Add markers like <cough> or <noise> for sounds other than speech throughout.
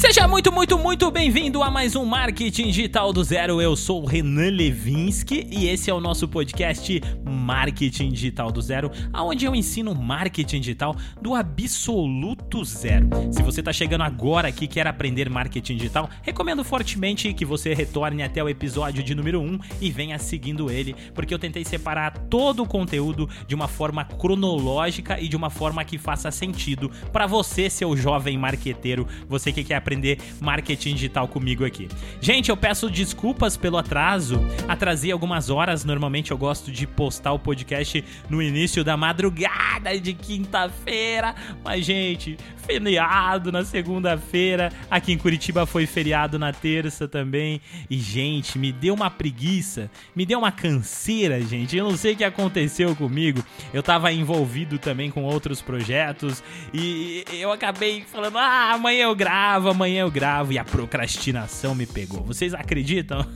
Seja muito, muito, muito bem-vindo a mais um Marketing Digital do Zero. Eu sou o Renan Levinsky e esse é o nosso podcast Marketing Digital do Zero, onde eu ensino marketing digital do absoluto zero. Se você está chegando agora aqui e quer aprender marketing digital, recomendo fortemente que você retorne até o episódio de número 1 e venha seguindo ele, porque eu tentei separar todo o conteúdo de uma forma cronológica e de uma forma que faça sentido para você, seu jovem marqueteiro, você que quer aprender aprender marketing digital comigo aqui. Gente, eu peço desculpas pelo atraso. Atrasei algumas horas. Normalmente eu gosto de postar o podcast no início da madrugada de quinta-feira. Mas, gente, feriado na segunda-feira. Aqui em Curitiba foi feriado na terça também. E, gente, me deu uma preguiça, me deu uma canseira, gente. Eu não sei o que aconteceu comigo. Eu tava envolvido também com outros projetos e eu acabei falando: ah, amanhã eu gravo, amanhã eu gravo. E a procrastinação me pegou. Vocês acreditam?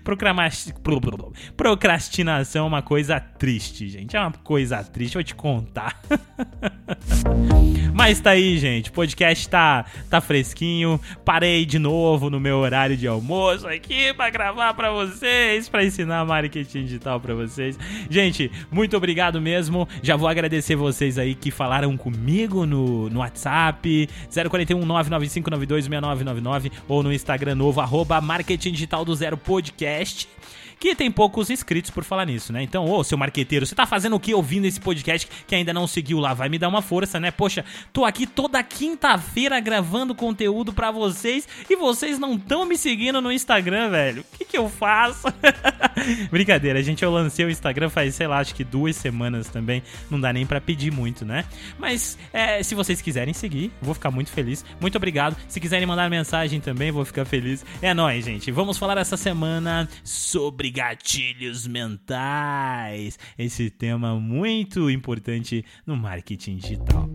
<laughs> Procrastinação é uma coisa triste, gente. É uma coisa triste, vou te contar. <laughs> Mas tá aí, gente. O podcast tá, tá fresquinho. Parei de novo no meu horário de almoço aqui para gravar para vocês, para ensinar marketing digital para vocês. Gente, muito obrigado mesmo. Já vou agradecer vocês aí que falaram comigo no, no WhatsApp 041 995926999 ou no Instagram novo arroba marketing digital do zero podcast que tem poucos inscritos por falar nisso, né? Então, ô, seu marqueteiro, você tá fazendo o que ouvindo esse podcast que ainda não seguiu lá? Vai me dar uma força, né? Poxa, tô aqui toda quinta-feira gravando conteúdo para vocês e vocês não estão me seguindo no Instagram, velho. O que que eu faço? <laughs> Brincadeira, gente, eu lancei o Instagram faz, sei lá, acho que duas semanas também. Não dá nem para pedir muito, né? Mas, é, se vocês quiserem seguir, vou ficar muito feliz. Muito obrigado. Se quiserem mandar mensagem também, vou ficar feliz. É nóis, gente. Vamos falar essa semana sobre gatilhos mentais. Esse tema muito importante no marketing digital.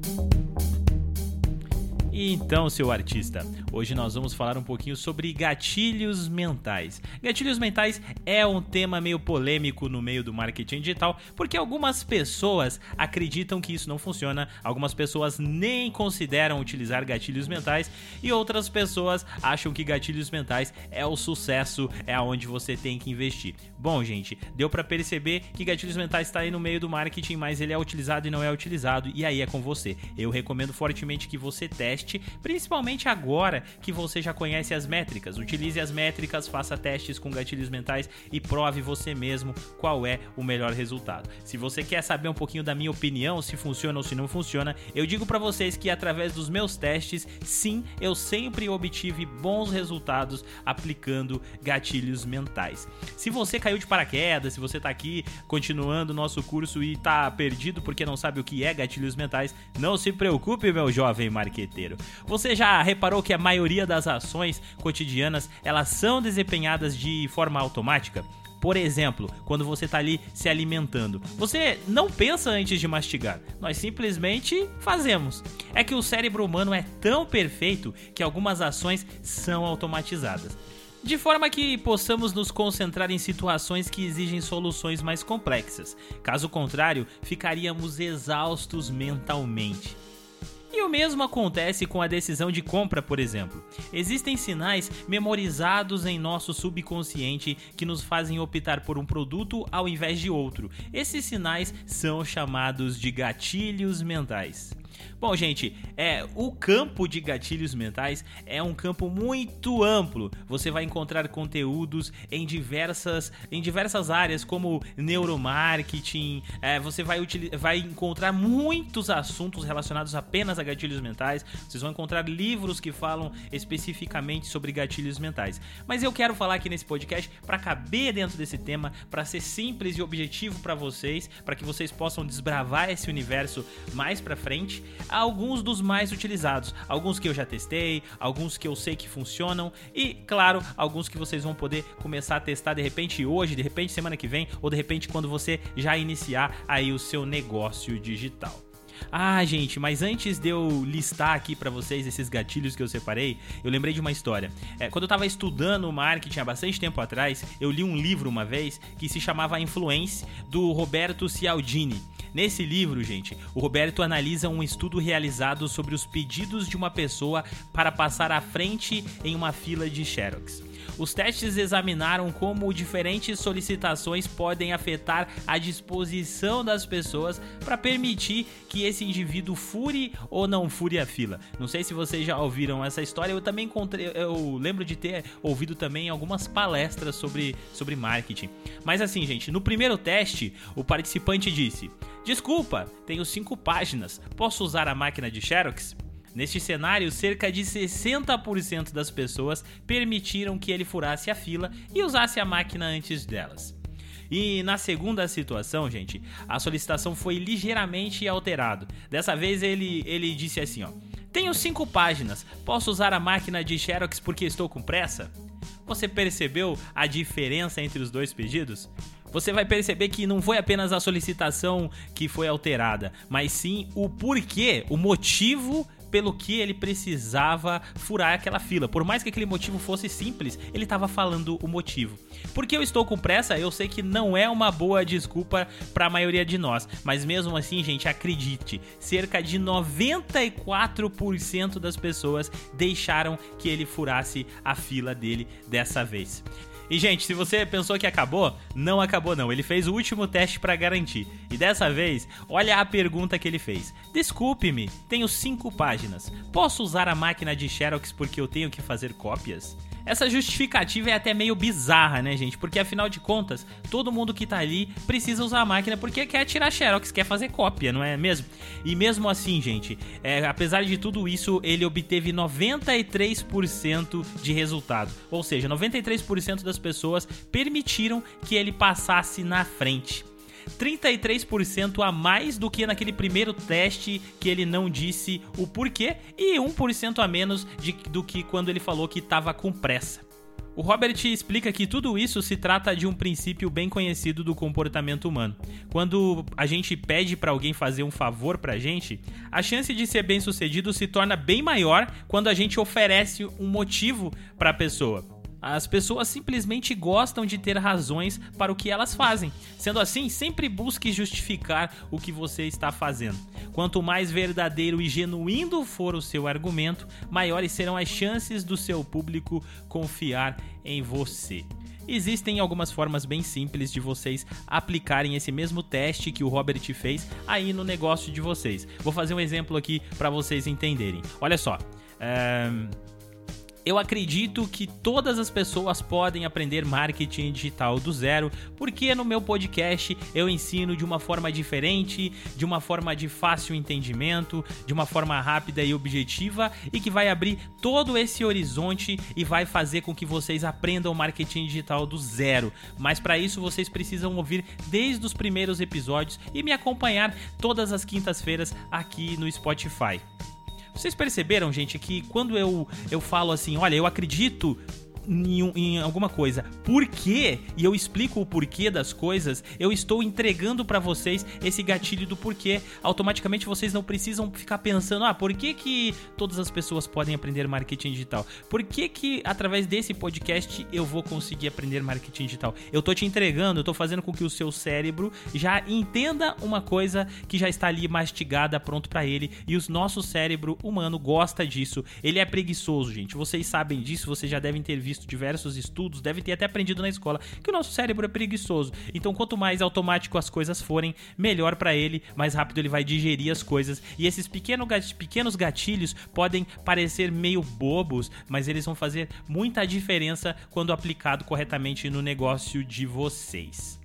Então, seu artista, hoje nós vamos falar um pouquinho sobre gatilhos mentais. Gatilhos mentais é um tema meio polêmico no meio do marketing digital, porque algumas pessoas acreditam que isso não funciona, algumas pessoas nem consideram utilizar gatilhos mentais e outras pessoas acham que gatilhos mentais é o sucesso, é aonde você tem que investir. Bom, gente, deu para perceber que gatilhos mentais está aí no meio do marketing, mas ele é utilizado e não é utilizado, e aí é com você. Eu recomendo fortemente que você teste teste, principalmente agora que você já conhece as métricas. Utilize as métricas, faça testes com gatilhos mentais e prove você mesmo qual é o melhor resultado. Se você quer saber um pouquinho da minha opinião, se funciona ou se não funciona, eu digo para vocês que através dos meus testes, sim, eu sempre obtive bons resultados aplicando gatilhos mentais. Se você caiu de paraquedas, se você tá aqui continuando o nosso curso e tá perdido porque não sabe o que é gatilhos mentais, não se preocupe, meu jovem marqueteiro. Você já reparou que a maioria das ações cotidianas elas são desempenhadas de forma automática? Por exemplo, quando você está ali se alimentando, você não pensa antes de mastigar, nós simplesmente fazemos. É que o cérebro humano é tão perfeito que algumas ações são automatizadas. De forma que possamos nos concentrar em situações que exigem soluções mais complexas. Caso contrário, ficaríamos exaustos mentalmente. E o mesmo acontece com a decisão de compra, por exemplo. Existem sinais memorizados em nosso subconsciente que nos fazem optar por um produto ao invés de outro. Esses sinais são chamados de gatilhos mentais. Bom, gente, é o campo de gatilhos mentais é um campo muito amplo. Você vai encontrar conteúdos em diversas, em diversas áreas, como neuromarketing. É, você vai, vai encontrar muitos assuntos relacionados apenas a gatilhos mentais. Vocês vão encontrar livros que falam especificamente sobre gatilhos mentais. Mas eu quero falar aqui nesse podcast para caber dentro desse tema, para ser simples e objetivo para vocês, para que vocês possam desbravar esse universo mais para frente alguns dos mais utilizados, alguns que eu já testei, alguns que eu sei que funcionam e, claro, alguns que vocês vão poder começar a testar de repente hoje, de repente semana que vem ou de repente quando você já iniciar aí o seu negócio digital. Ah, gente, mas antes de eu listar aqui para vocês esses gatilhos que eu separei, eu lembrei de uma história. É, quando eu tava estudando marketing há bastante tempo atrás, eu li um livro uma vez que se chamava Influence, do Roberto Cialdini. Nesse livro, gente, o Roberto analisa um estudo realizado sobre os pedidos de uma pessoa para passar à frente em uma fila de Xerox. Os testes examinaram como diferentes solicitações podem afetar a disposição das pessoas para permitir que esse indivíduo fure ou não fure a fila. Não sei se vocês já ouviram essa história, eu também encontrei, eu lembro de ter ouvido também algumas palestras sobre, sobre marketing. Mas assim, gente, no primeiro teste, o participante disse: Desculpa, tenho cinco páginas, posso usar a máquina de Xerox? Neste cenário, cerca de 60% das pessoas permitiram que ele furasse a fila e usasse a máquina antes delas. E na segunda situação, gente, a solicitação foi ligeiramente alterada. Dessa vez ele, ele disse assim, ó: "Tenho cinco páginas. Posso usar a máquina de Xerox porque estou com pressa?" Você percebeu a diferença entre os dois pedidos? Você vai perceber que não foi apenas a solicitação que foi alterada, mas sim o porquê, o motivo pelo que ele precisava furar aquela fila. Por mais que aquele motivo fosse simples, ele estava falando o motivo. Porque eu estou com pressa, eu sei que não é uma boa desculpa para a maioria de nós, mas mesmo assim, gente, acredite, cerca de 94% das pessoas deixaram que ele furasse a fila dele dessa vez. E gente, se você pensou que acabou, não acabou não. Ele fez o último teste para garantir. E dessa vez, olha a pergunta que ele fez. Desculpe-me, tenho cinco páginas. Posso usar a máquina de Xerox porque eu tenho que fazer cópias? Essa justificativa é até meio bizarra, né, gente? Porque afinal de contas, todo mundo que tá ali precisa usar a máquina porque quer tirar xerox, quer fazer cópia, não é mesmo? E mesmo assim, gente, é, apesar de tudo isso, ele obteve 93% de resultado. Ou seja, 93% das pessoas permitiram que ele passasse na frente. 33% a mais do que naquele primeiro teste que ele não disse o porquê e 1% a menos de, do que quando ele falou que estava com pressa. O Robert explica que tudo isso se trata de um princípio bem conhecido do comportamento humano. Quando a gente pede para alguém fazer um favor pra gente, a chance de ser bem-sucedido se torna bem maior quando a gente oferece um motivo para a pessoa. As pessoas simplesmente gostam de ter razões para o que elas fazem. Sendo assim, sempre busque justificar o que você está fazendo. Quanto mais verdadeiro e genuíno for o seu argumento, maiores serão as chances do seu público confiar em você. Existem algumas formas bem simples de vocês aplicarem esse mesmo teste que o Robert fez aí no negócio de vocês. Vou fazer um exemplo aqui para vocês entenderem. Olha só. Um eu acredito que todas as pessoas podem aprender marketing digital do zero, porque no meu podcast eu ensino de uma forma diferente, de uma forma de fácil entendimento, de uma forma rápida e objetiva e que vai abrir todo esse horizonte e vai fazer com que vocês aprendam marketing digital do zero. Mas para isso vocês precisam ouvir desde os primeiros episódios e me acompanhar todas as quintas-feiras aqui no Spotify. Vocês perceberam, gente, que quando eu, eu falo assim, olha, eu acredito em, em, alguma coisa. Por quê? E eu explico o porquê das coisas. Eu estou entregando para vocês esse gatilho do porquê. Automaticamente vocês não precisam ficar pensando, ah, por que, que todas as pessoas podem aprender marketing digital? Por que que através desse podcast eu vou conseguir aprender marketing digital? Eu tô te entregando, eu tô fazendo com que o seu cérebro já entenda uma coisa que já está ali mastigada, pronto para ele. E o nosso cérebro humano gosta disso. Ele é preguiçoso, gente. Vocês sabem disso, vocês já devem ter visto visto diversos estudos, deve ter até aprendido na escola, que o nosso cérebro é preguiçoso. Então, quanto mais automático as coisas forem, melhor para ele, mais rápido ele vai digerir as coisas. E esses pequeno, pequenos gatilhos podem parecer meio bobos, mas eles vão fazer muita diferença quando aplicado corretamente no negócio de vocês.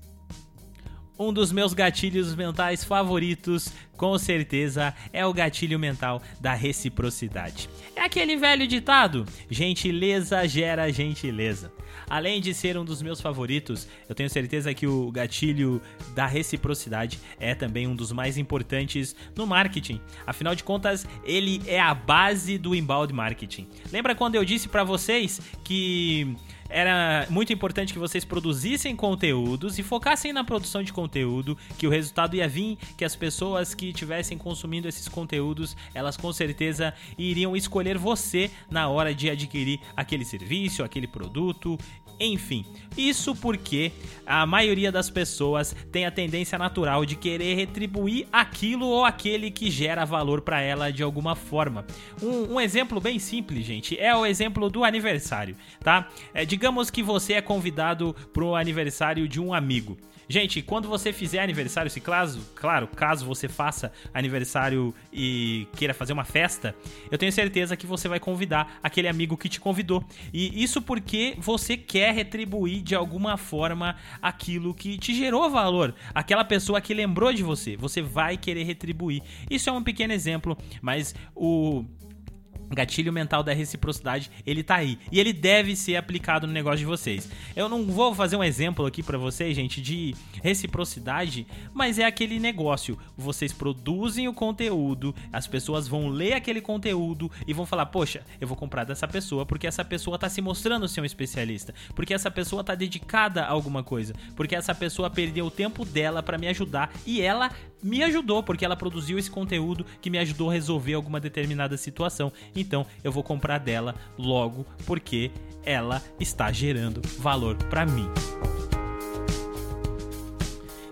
Um dos meus gatilhos mentais favoritos, com certeza, é o gatilho mental da reciprocidade. É aquele velho ditado: gentileza gera gentileza. Além de ser um dos meus favoritos, eu tenho certeza que o gatilho da reciprocidade é também um dos mais importantes no marketing. Afinal de contas, ele é a base do inbound marketing. Lembra quando eu disse para vocês que era muito importante que vocês produzissem conteúdos e focassem na produção de conteúdo, que o resultado ia vir, que as pessoas que estivessem consumindo esses conteúdos, elas com certeza iriam escolher você na hora de adquirir aquele serviço, aquele produto, enfim. Isso porque a maioria das pessoas tem a tendência natural de querer retribuir aquilo ou aquele que gera valor para ela de alguma forma. Um, um, exemplo bem simples, gente, é o exemplo do aniversário, tá? É, digamos que você é convidado para o aniversário de um amigo. Gente, quando você fizer aniversário, se caso, claro, caso você faça aniversário e queira fazer uma festa, eu tenho certeza que você vai convidar aquele amigo que te convidou. E isso porque você quer retribuir de alguma forma aquilo que te gerou valor, aquela pessoa que lembrou de você. Você vai querer retribuir. Isso é um pequeno exemplo, mas o gatilho mental da reciprocidade, ele tá aí. E ele deve ser aplicado no negócio de vocês. Eu não vou fazer um exemplo aqui para vocês, gente, de reciprocidade, mas é aquele negócio. Vocês produzem o conteúdo, as pessoas vão ler aquele conteúdo e vão falar: "Poxa, eu vou comprar dessa pessoa porque essa pessoa tá se mostrando ser um especialista, porque essa pessoa tá dedicada a alguma coisa, porque essa pessoa perdeu o tempo dela para me ajudar e ela me ajudou porque ela produziu esse conteúdo que me ajudou a resolver alguma determinada situação. Então eu vou comprar dela logo porque ela está gerando valor para mim.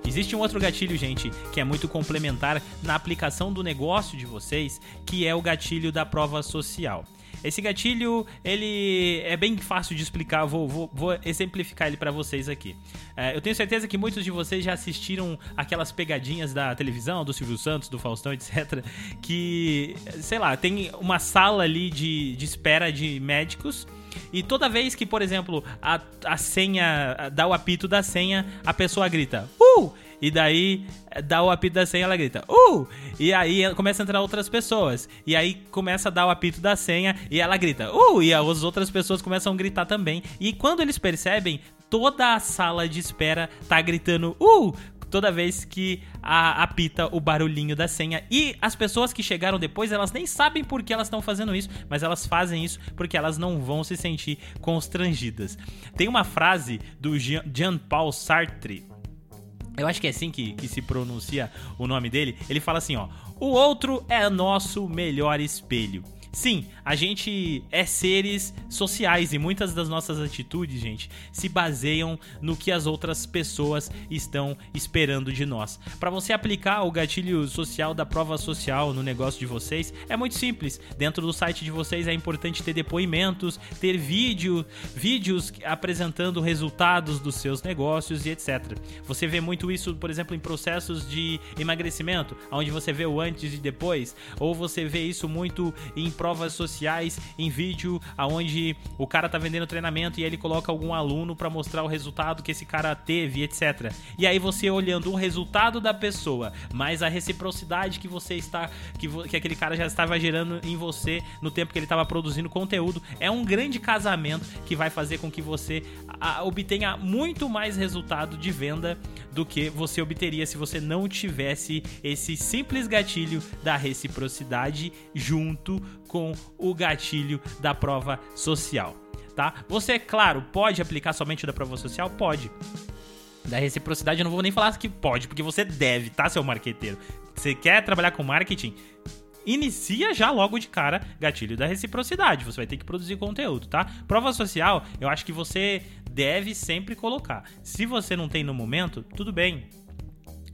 Existe um outro gatilho, gente, que é muito complementar na aplicação do negócio de vocês, que é o gatilho da prova social. Esse gatilho, ele é bem fácil de explicar, vou, vou, vou exemplificar ele para vocês aqui. É, eu tenho certeza que muitos de vocês já assistiram aquelas pegadinhas da televisão, do Silvio Santos, do Faustão, etc. Que, sei lá, tem uma sala ali de, de espera de médicos. E toda vez que, por exemplo, a, a senha, dá o apito da senha, a pessoa grita, uh! E daí dá o apito da senha, ela grita, uh! E aí começa a entrar outras pessoas. E aí começa a dar o apito da senha e ela grita, uh! E as outras pessoas começam a gritar também. E quando eles percebem, toda a sala de espera tá gritando, uh! toda vez que a, apita o barulhinho da senha. E as pessoas que chegaram depois, elas nem sabem por que elas estão fazendo isso, mas elas fazem isso porque elas não vão se sentir constrangidas. Tem uma frase do Jean-Paul Sartre, eu acho que é assim que, que se pronuncia o nome dele. Ele fala assim, ó: "O outro é nosso melhor espelho". Sim, a gente é seres sociais e muitas das nossas atitudes, gente, se baseiam no que as outras pessoas estão esperando de nós. Para você aplicar o gatilho social da prova social no negócio de vocês, é muito simples. Dentro do site de vocês é importante ter depoimentos, ter vídeo, vídeos apresentando resultados dos seus negócios e etc. Você vê muito isso, por exemplo, em processos de emagrecimento, onde você vê o antes e depois, ou você vê isso muito em provas sociais em vídeo aonde o cara tá vendendo treinamento e ele coloca algum aluno para mostrar o resultado que esse cara teve, etc. E aí você olhando o resultado da pessoa, mais a reciprocidade que você está que, que aquele cara já estava gerando em você no tempo que ele estava produzindo conteúdo, é um grande casamento que vai fazer com que você a, obtenha muito mais resultado de venda do que você obteria se você não tivesse esse simples gatilho da reciprocidade junto com o gatilho da prova social, tá? Você, claro, pode aplicar somente da prova social? Pode. Da reciprocidade eu não vou nem falar que pode, porque você deve, tá, seu marqueteiro? Você quer trabalhar com marketing? inicia já logo de cara gatilho da reciprocidade. Você vai ter que produzir conteúdo, tá? Prova social, eu acho que você deve sempre colocar. Se você não tem no momento, tudo bem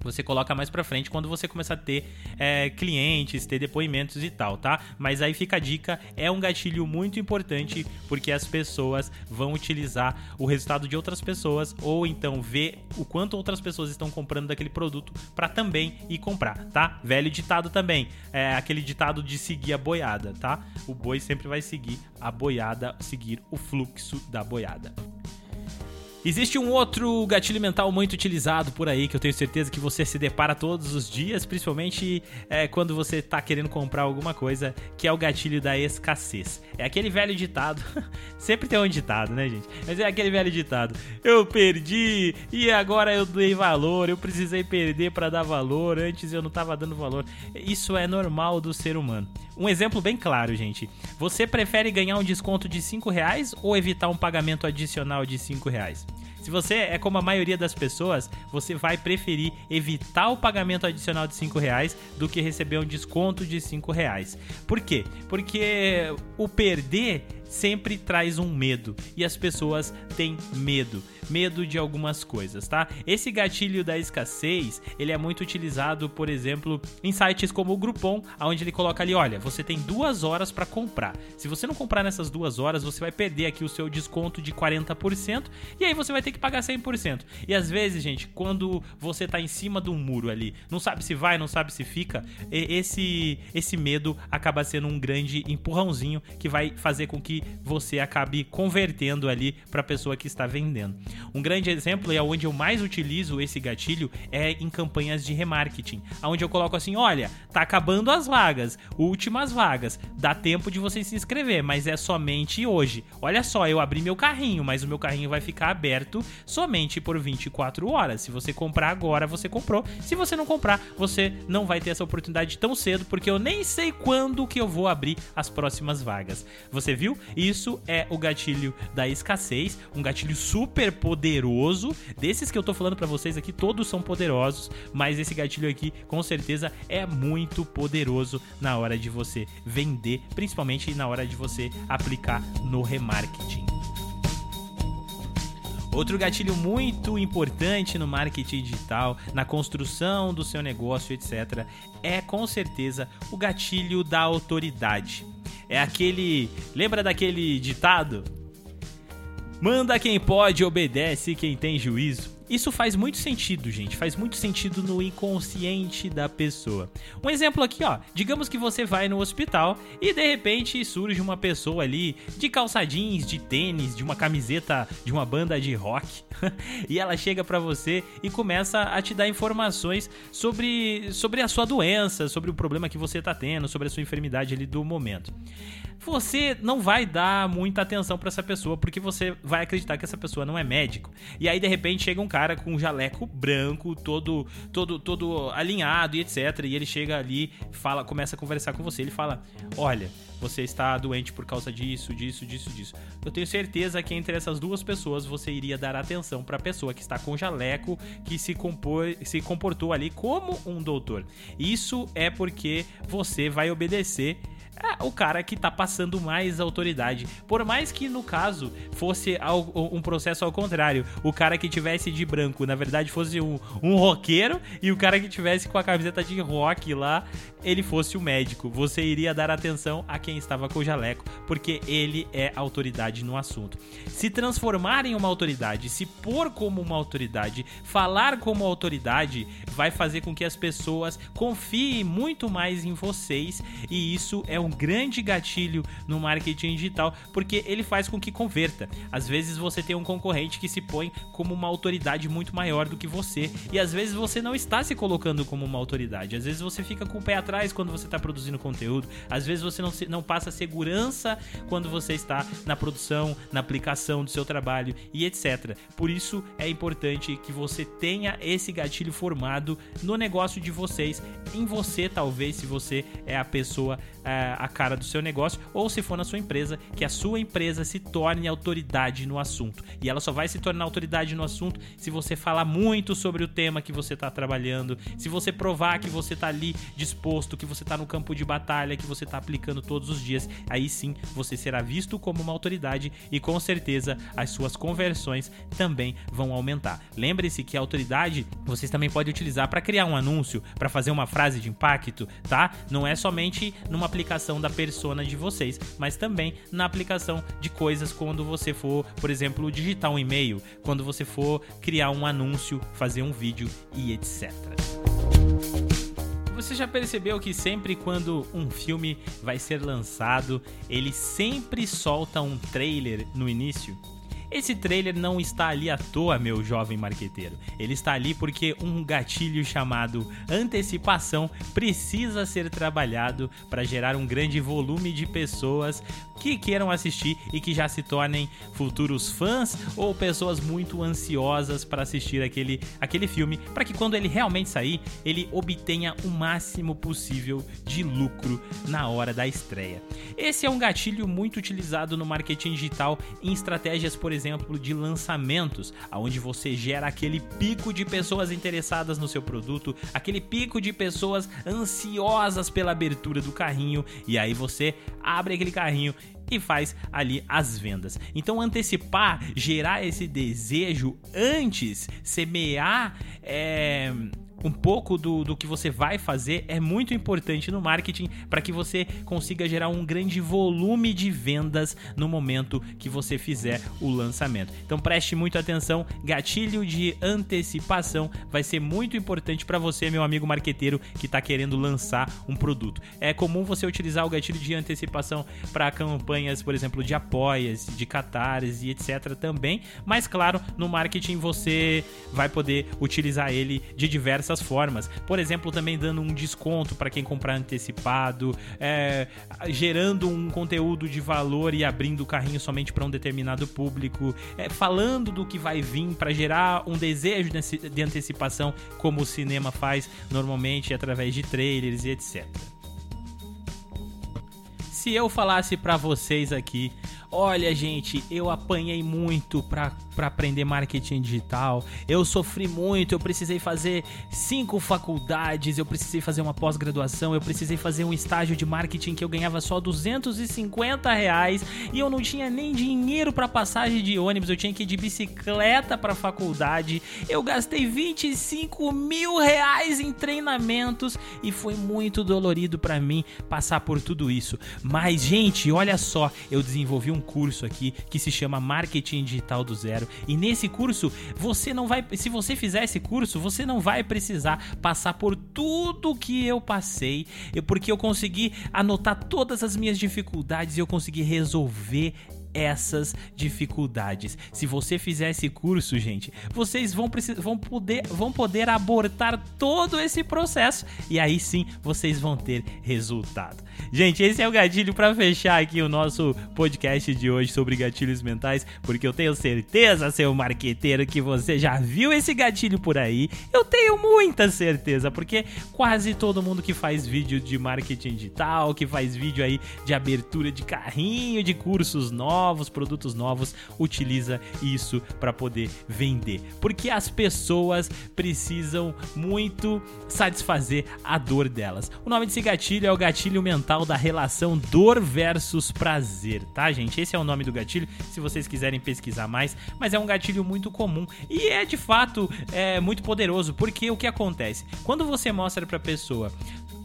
você coloca mais pra frente quando você começar a ter é, clientes, ter depoimentos e tal, tá? Mas aí fica a dica, é um gatilho muito importante porque as pessoas vão utilizar o resultado de outras pessoas ou então ver o quanto outras pessoas estão comprando daquele produto para também ir comprar, tá? Velho ditado também, é aquele ditado de seguir a boiada, tá? O boi sempre vai seguir a boiada, seguir o fluxo da boiada. Existe um outro gatilho mental muito utilizado por aí que eu tenho certeza que você se depara todos os dias, principalmente é, quando você está querendo comprar alguma coisa, que é o gatilho da escassez. É aquele velho ditado, <laughs> sempre tem um ditado, né, gente? Mas é aquele velho ditado: eu perdi e agora eu dei valor, eu precisei perder para dar valor, antes eu não estava dando valor. Isso é normal do ser humano. Um exemplo bem claro, gente. Você prefere ganhar um desconto de 5 reais ou evitar um pagamento adicional de 5 reais? Se você é como a maioria das pessoas, você vai preferir evitar o pagamento adicional de 5 reais do que receber um desconto de 5 reais. Por quê? Porque o perder sempre traz um medo e as pessoas têm medo, medo de algumas coisas, tá? Esse gatilho da escassez, ele é muito utilizado, por exemplo, em sites como o Groupon, onde ele coloca ali, olha, você tem duas horas para comprar. Se você não comprar nessas duas horas, você vai perder aqui o seu desconto de 40% e aí você vai ter que pagar 100%. E às vezes, gente, quando você tá em cima de um muro ali, não sabe se vai, não sabe se fica, esse esse medo acaba sendo um grande empurrãozinho que vai fazer com que você acabe convertendo ali para a pessoa que está vendendo. Um grande exemplo e é onde eu mais utilizo esse gatilho é em campanhas de remarketing, onde eu coloco assim, olha, tá acabando as vagas, últimas vagas, dá tempo de você se inscrever, mas é somente hoje. Olha só, eu abri meu carrinho, mas o meu carrinho vai ficar aberto somente por 24 horas. Se você comprar agora, você comprou. Se você não comprar, você não vai ter essa oportunidade tão cedo, porque eu nem sei quando que eu vou abrir as próximas vagas. Você viu? Isso é o gatilho da escassez, um gatilho super poderoso. Desses que eu tô falando para vocês aqui, todos são poderosos, mas esse gatilho aqui com certeza é muito poderoso na hora de você vender, principalmente na hora de você aplicar no remarketing. Outro gatilho muito importante no marketing digital, na construção do seu negócio, etc., é com certeza o gatilho da autoridade. É aquele. Lembra daquele ditado? Manda quem pode, obedece quem tem juízo. Isso faz muito sentido, gente. Faz muito sentido no inconsciente da pessoa. Um exemplo aqui, ó. Digamos que você vai no hospital e de repente surge uma pessoa ali de calça jeans, de tênis, de uma camiseta de uma banda de rock. <laughs> e ela chega para você e começa a te dar informações sobre, sobre a sua doença, sobre o problema que você tá tendo, sobre a sua enfermidade ali do momento você não vai dar muita atenção para essa pessoa porque você vai acreditar que essa pessoa não é médico. E aí de repente chega um cara com um jaleco branco, todo todo todo alinhado e etc, e ele chega ali, fala, começa a conversar com você, ele fala: "Olha, você está doente por causa disso, disso, disso, disso. Eu tenho certeza que entre essas duas pessoas você iria dar atenção para a pessoa que está com jaleco, que se, compor, se comportou ali como um doutor. Isso é porque você vai obedecer é o cara que tá passando mais autoridade. Por mais que no caso fosse um processo ao contrário, o cara que tivesse de branco, na verdade, fosse um, um roqueiro e o cara que tivesse com a camiseta de rock lá, ele fosse o médico. Você iria dar atenção a quem estava com o jaleco, porque ele é autoridade no assunto. Se transformar em uma autoridade, se pôr como uma autoridade, falar como autoridade, vai fazer com que as pessoas confiem muito mais em vocês e isso é grande gatilho no marketing digital, porque ele faz com que converta. Às vezes você tem um concorrente que se põe como uma autoridade muito maior do que você, e às vezes você não está se colocando como uma autoridade. Às vezes você fica com o pé atrás quando você está produzindo conteúdo, às vezes você não, se, não passa segurança quando você está na produção, na aplicação do seu trabalho e etc. Por isso é importante que você tenha esse gatilho formado no negócio de vocês, em você talvez, se você é a pessoa é, a cara do seu negócio, ou se for na sua empresa, que a sua empresa se torne autoridade no assunto. E ela só vai se tornar autoridade no assunto se você falar muito sobre o tema que você está trabalhando, se você provar que você está ali disposto, que você está no campo de batalha, que você está aplicando todos os dias. Aí sim você será visto como uma autoridade e com certeza as suas conversões também vão aumentar. Lembre-se que a autoridade vocês também podem utilizar para criar um anúncio, para fazer uma frase de impacto, tá? Não é somente numa aplicação da persona de vocês, mas também na aplicação de coisas quando você for, por exemplo, digitar um e-mail, quando você for criar um anúncio, fazer um vídeo e etc. Você já percebeu que sempre quando um filme vai ser lançado, ele sempre solta um trailer no início? Esse trailer não está ali à toa, meu jovem marqueteiro. Ele está ali porque um gatilho chamado antecipação precisa ser trabalhado para gerar um grande volume de pessoas que queiram assistir e que já se tornem futuros fãs ou pessoas muito ansiosas para assistir aquele, aquele filme, para que quando ele realmente sair, ele obtenha o máximo possível de lucro na hora da estreia. Esse é um gatilho muito utilizado no marketing digital em estratégias, por exemplo, de lançamentos, onde você gera aquele pico de pessoas interessadas no seu produto, aquele pico de pessoas ansiosas pela abertura do carrinho, e aí você abre aquele carrinho e faz ali as vendas. Então antecipar, gerar esse desejo antes, semear é, um pouco do, do que você vai fazer é muito importante no marketing para que você consiga gerar um grande volume de vendas no momento que você fizer o lançamento. Então preste muita atenção, gatilho de antecipação vai ser muito importante para você, meu amigo marqueteiro que está querendo lançar um produto. É comum você utilizar o gatilho de antecipação para campanhas, por exemplo, de apoias, de catarse e etc também, mas claro, no marketing você vai poder utilizar ele de diversas diversas formas. Por exemplo, também dando um desconto para quem comprar antecipado, é, gerando um conteúdo de valor e abrindo o carrinho somente para um determinado público, é, falando do que vai vir para gerar um desejo de antecipação, como o cinema faz normalmente através de trailers e etc. Se eu falasse para vocês aqui Olha, gente, eu apanhei muito para aprender marketing digital. Eu sofri muito, eu precisei fazer cinco faculdades, eu precisei fazer uma pós-graduação, eu precisei fazer um estágio de marketing que eu ganhava só 250 reais e eu não tinha nem dinheiro para passagem de ônibus, eu tinha que ir de bicicleta para faculdade. Eu gastei 25 mil reais em treinamentos e foi muito dolorido para mim passar por tudo isso. Mas, gente, olha só, eu desenvolvi um curso aqui que se chama Marketing Digital do Zero. E nesse curso, você não vai, se você fizer esse curso, você não vai precisar passar por tudo que eu passei, porque eu consegui anotar todas as minhas dificuldades e eu consegui resolver essas dificuldades. Se você fizer esse curso, gente, vocês vão, vão, poder, vão poder abortar todo esse processo e aí sim vocês vão ter resultado. Gente, esse é o gatilho para fechar aqui o nosso podcast de hoje sobre gatilhos mentais, porque eu tenho certeza, seu marqueteiro, que você já viu esse gatilho por aí. Eu tenho muita certeza, porque quase todo mundo que faz vídeo de marketing digital, que faz vídeo aí de abertura de carrinho, de cursos novos, novos, produtos novos, utiliza isso para poder vender. Porque as pessoas precisam muito satisfazer a dor delas. O nome desse gatilho é o gatilho mental da relação dor versus prazer, tá, gente? Esse é o nome do gatilho, se vocês quiserem pesquisar mais, mas é um gatilho muito comum e é de fato é, muito poderoso, porque o que acontece? Quando você mostra para a pessoa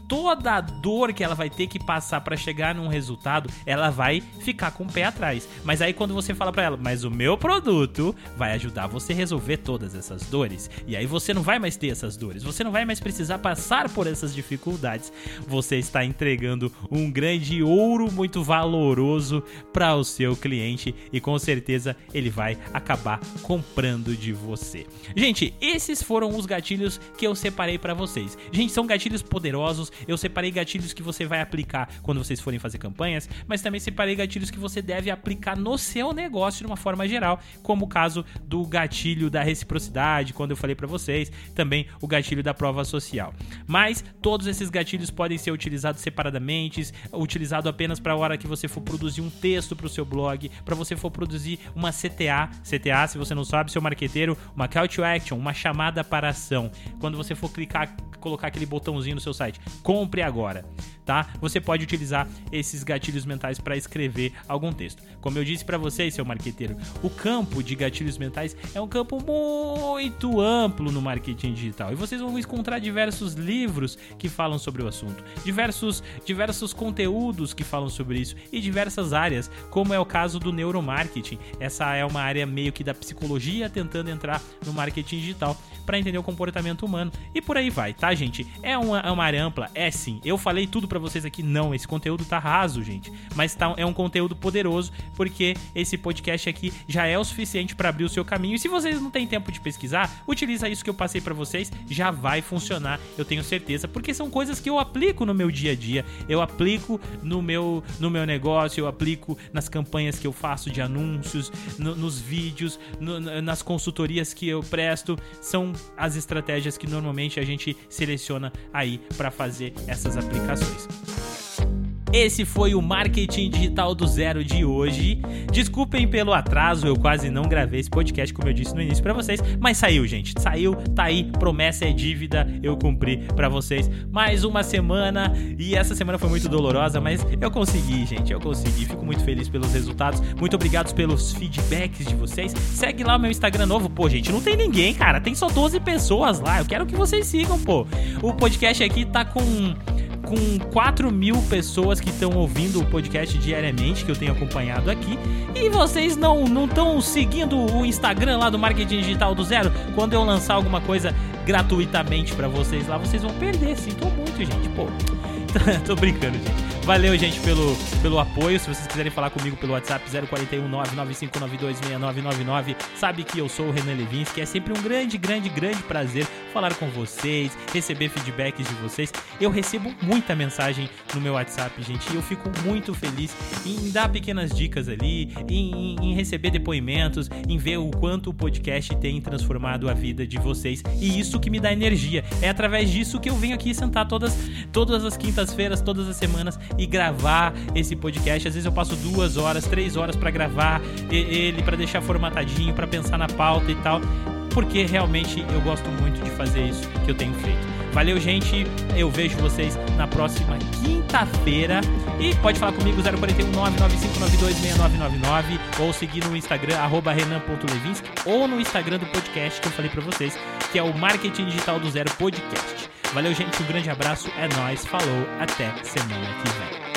toda a dor que ela vai ter que passar para chegar num resultado, ela vai ficar com o pé atrás. Mas aí quando você fala para ela, mas o meu produto vai ajudar você a resolver todas essas dores, e aí você não vai mais ter essas dores, você não vai mais precisar passar por essas dificuldades. Você está entregando um grande ouro muito valoroso para o seu cliente e com certeza ele vai acabar comprando de você. Gente, esses foram os gatilhos que eu separei para vocês. Gente, são gatilhos poderosos eu separei gatilhos que você vai aplicar quando vocês forem fazer campanhas, mas também separei gatilhos que você deve aplicar no seu negócio de uma forma geral, como o caso do gatilho da reciprocidade, quando eu falei para vocês, também o gatilho da prova social. Mas todos esses gatilhos podem ser utilizados separadamente, utilizado apenas para a hora que você for produzir um texto para o seu blog, para você for produzir uma CTA, CTA, se você não sabe, seu marqueteiro, uma call to action, uma chamada para ação. Quando você for clicar, colocar aquele botãozinho no seu site, compre agora, tá? Você pode utilizar esses gatilhos mentais para escrever algum texto. Como eu disse para vocês, seu marqueteiro, o campo de gatilhos mentais é um campo muito amplo no marketing digital e vocês vão encontrar diversos livros que falam sobre o assunto, diversos diversos conteúdos que falam sobre isso e diversas áreas, como é o caso do neuromarketing. Essa é uma área meio que da psicologia tentando entrar no marketing digital para entender o comportamento humano e por aí vai, tá, gente? É uma, é uma área ampla, é sim. Eu falei tudo para vocês aqui, não. Esse conteúdo tá raso, gente. Mas tá, é um conteúdo poderoso, porque esse podcast aqui já é o suficiente para abrir o seu caminho. E se vocês não têm tempo de pesquisar, utiliza isso que eu passei para vocês, já vai funcionar, eu tenho certeza, porque são coisas que eu aplico no meu dia a dia, eu aplico no meu, no meu negócio, eu aplico nas campanhas que eu faço de anúncios, no, nos vídeos, no, nas consultorias que eu presto. São as estratégias que normalmente a gente seleciona aí para fazer essas aplicações. Esse foi o Marketing Digital do Zero de hoje. Desculpem pelo atraso, eu quase não gravei esse podcast, como eu disse no início para vocês, mas saiu, gente. Saiu, tá aí, promessa é dívida, eu cumpri para vocês. Mais uma semana e essa semana foi muito dolorosa, mas eu consegui, gente, eu consegui. Fico muito feliz pelos resultados. Muito obrigado pelos feedbacks de vocês. Segue lá o meu Instagram novo. Pô, gente, não tem ninguém, cara. Tem só 12 pessoas lá. Eu quero que vocês sigam, pô. O podcast aqui tá com com 4 mil pessoas que estão ouvindo o podcast diariamente, que eu tenho acompanhado aqui, e vocês não estão seguindo o Instagram lá do Marketing Digital do Zero, quando eu lançar alguma coisa gratuitamente para vocês lá, vocês vão perder. Sinto muito, gente. Pô, <laughs> tô brincando, gente. Valeu, gente, pelo, pelo apoio. Se vocês quiserem falar comigo pelo WhatsApp 041 995926999, sabe que eu sou o Renan Levinsky. É sempre um grande, grande, grande prazer falar com vocês, receber feedbacks de vocês. Eu recebo muita mensagem no meu WhatsApp, gente, e eu fico muito feliz em dar pequenas dicas ali, em, em receber depoimentos, em ver o quanto o podcast tem transformado a vida de vocês. E isso que me dá energia. É através disso que eu venho aqui sentar todas, todas as quintas-feiras, todas as semanas e gravar esse podcast. Às vezes eu passo duas horas, três horas para gravar ele, para deixar formatadinho, para pensar na pauta e tal, porque realmente eu gosto muito de fazer isso que eu tenho feito. Valeu, gente. Eu vejo vocês na próxima quinta-feira. E pode falar comigo 041 995926999 ou seguir no Instagram renan.levinsky ou no Instagram do podcast que eu falei para vocês, que é o Marketing Digital do Zero Podcast. Valeu, gente. Um grande abraço. É nóis. Falou. Até semana que vem.